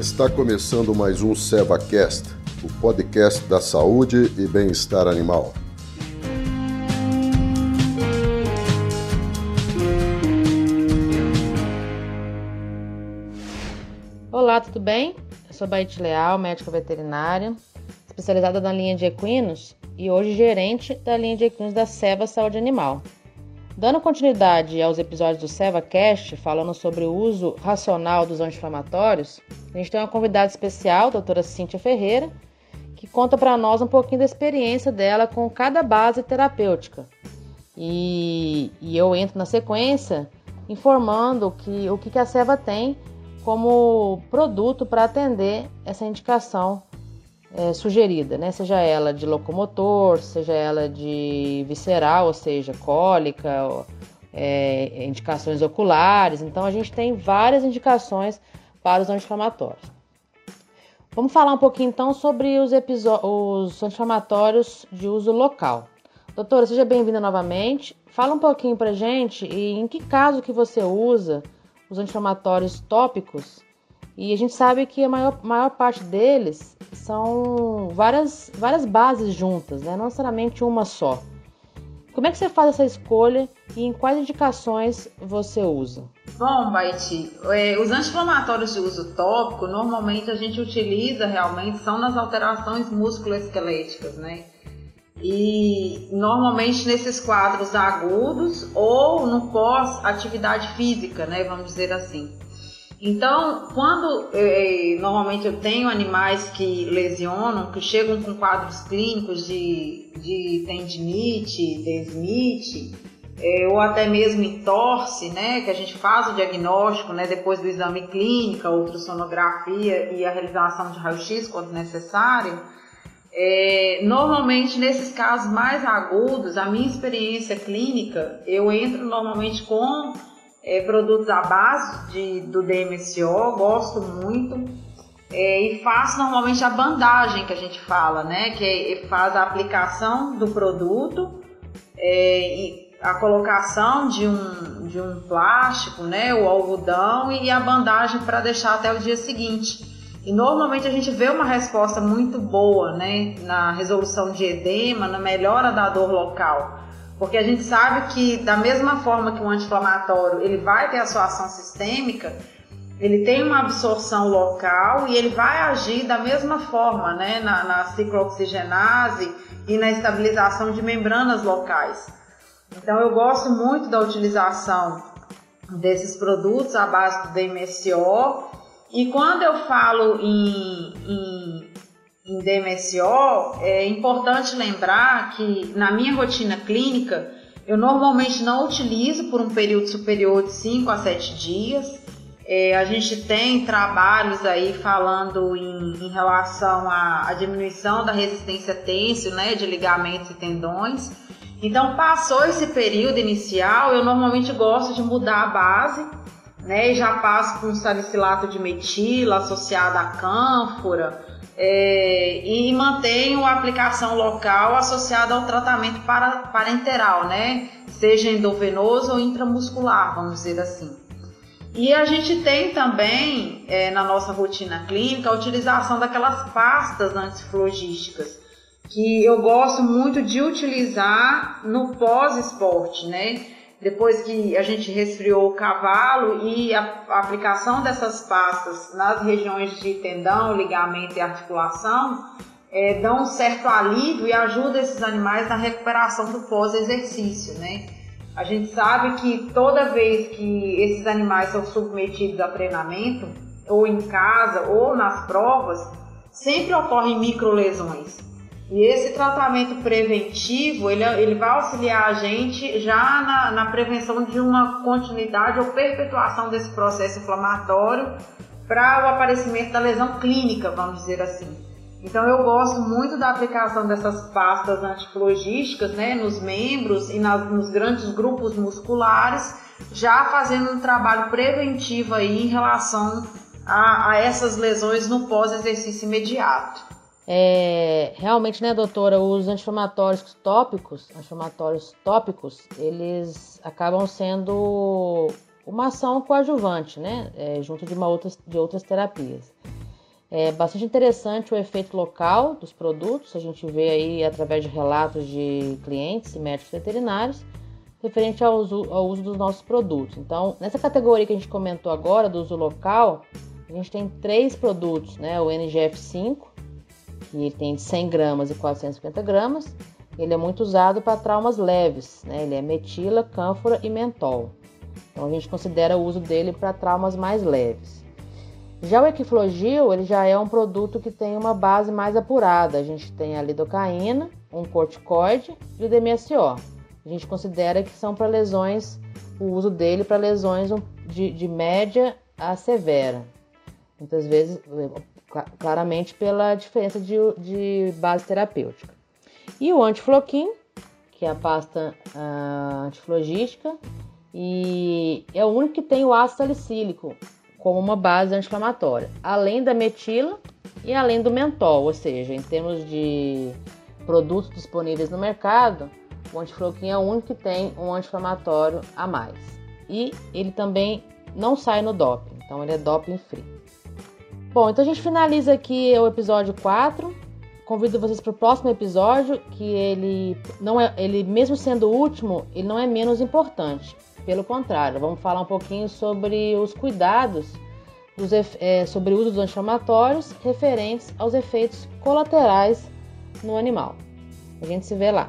Está começando mais um SevaCast, o podcast da saúde e bem-estar animal. Olá, tudo bem? Eu sou Baite Leal, médica veterinária, especializada na linha de equinos e hoje gerente da linha de equinos da Seva Saúde Animal. Dando continuidade aos episódios do SevaCast, falando sobre o uso racional dos anti-inflamatórios, a gente tem uma convidada especial, a doutora Cíntia Ferreira, que conta para nós um pouquinho da experiência dela com cada base terapêutica. E, e eu entro na sequência informando que, o que a Seva tem como produto para atender essa indicação é, sugerida, né? Seja ela de locomotor, seja ela de visceral, ou seja, cólica, é, indicações oculares. Então a gente tem várias indicações para os anti-inflamatórios. Vamos falar um pouquinho então sobre os, os anti-inflamatórios de uso local. Doutora, seja bem-vinda novamente. Fala um pouquinho pra gente e em que caso que você usa os anti-inflamatórios tópicos e a gente sabe que a maior, maior parte deles são várias, várias bases juntas, né? não necessariamente uma só. Como é que você faz essa escolha e em quais indicações você usa? Bom, Baiti, é, os anti-inflamatórios de uso tópico, normalmente a gente utiliza realmente são nas alterações musculoesqueléticas, né? E normalmente nesses quadros agudos ou no pós-atividade física, né? Vamos dizer assim. Então, quando eh, normalmente eu tenho animais que lesionam, que chegam com quadros clínicos de, de tendinite, desmite, eh, ou até mesmo em torce, né, que a gente faz o diagnóstico né, depois do exame clínico, ultrassonografia e a realização de raio-x quando necessário, é, normalmente nesses casos mais agudos, a minha experiência clínica, eu entro normalmente com é, produtos à base de, do DMSO, gosto muito. É, e faço normalmente a bandagem que a gente fala, né? Que é, faz a aplicação do produto é, e a colocação de um, de um plástico, né? O algodão e a bandagem para deixar até o dia seguinte. E normalmente a gente vê uma resposta muito boa, né? Na resolução de edema, na melhora da dor local. Porque a gente sabe que da mesma forma que o anti-inflamatório ele vai ter a sua ação sistêmica, ele tem uma absorção local e ele vai agir da mesma forma, né, na, na ciclooxigenase e na estabilização de membranas locais. Então eu gosto muito da utilização desses produtos à base do DMSO e quando eu falo em, em em DMSO, é importante lembrar que na minha rotina clínica, eu normalmente não utilizo por um período superior de 5 a 7 dias. É, a gente tem trabalhos aí falando em, em relação à, diminuição da resistência têncil, né, de ligamentos e tendões. Então, passou esse período inicial, eu normalmente gosto de mudar a base, né, e já passo com salicilato de metila associado à cânfora, é, e mantenho a aplicação local associada ao tratamento para, parenteral, né? Seja endovenoso ou intramuscular, vamos dizer assim. E a gente tem também é, na nossa rotina clínica a utilização daquelas pastas antiflogísticas, que eu gosto muito de utilizar no pós-esporte, né? Depois que a gente resfriou o cavalo e a, aplicação dessas pastas nas regiões de tendão, ligamento e articulação é, dão um certo alívio e ajuda esses animais na recuperação do pós-exercício, né? A gente sabe que toda vez que esses animais são submetidos a treinamento, ou em casa, ou nas provas, sempre ocorrem microlesões. E esse tratamento preventivo, ele, ele vai auxiliar a gente já na, na prevenção de uma continuidade ou perpetuação desse processo inflamatório para o aparecimento da lesão clínica, vamos dizer assim. Então eu gosto muito da aplicação dessas pastas antiflogísticas né, nos membros e nas, nos grandes grupos musculares, já fazendo um trabalho preventivo aí em relação a, a essas lesões no pós-exercício imediato. É, realmente, né, doutora, os anti-inflamatórios tópicos, anti-inflamatórios tópicos, eles acabam sendo uma ação coadjuvante, né, é, junto de, uma outras, de outras terapias. É bastante interessante o efeito local dos produtos, a gente vê aí através de relatos de clientes e médicos veterinários referente ao uso, ao uso dos nossos produtos. Então, nessa categoria que a gente comentou agora, do uso local, a gente tem três produtos, né? O NGF5, que tem 100 gramas e 450 gramas. Ele é muito usado para traumas leves, né? Ele é metila, cânfora e mentol. Então, a gente considera o uso dele para traumas mais leves. Já o equiflogil, ele já é um produto que tem uma base mais apurada. A gente tem a lidocaína, um corticoide e o DMSO. A gente considera que são para lesões, o uso dele para lesões de, de, média a severa. Muitas vezes, claramente pela diferença de, de base terapêutica. E o antifloquim, que é a pasta uh, antiflogística, e é o único que tem o ácido salicílico, como uma base anti-inflamatória, além da metila e além do mentol, ou seja, em termos de produtos disponíveis no mercado, o antifloquim é o único que tem um anti-inflamatório a mais. E ele também não sai no doping, então ele é doping free. Bom, então a gente finaliza aqui o episódio 4. Convido vocês para o próximo episódio, que ele não é, ele mesmo sendo o último, ele não é menos importante. Pelo contrário, vamos falar um pouquinho sobre os cuidados dos, é, sobre o uso dos anti-inflamatórios referentes aos efeitos colaterais no animal. A gente se vê lá.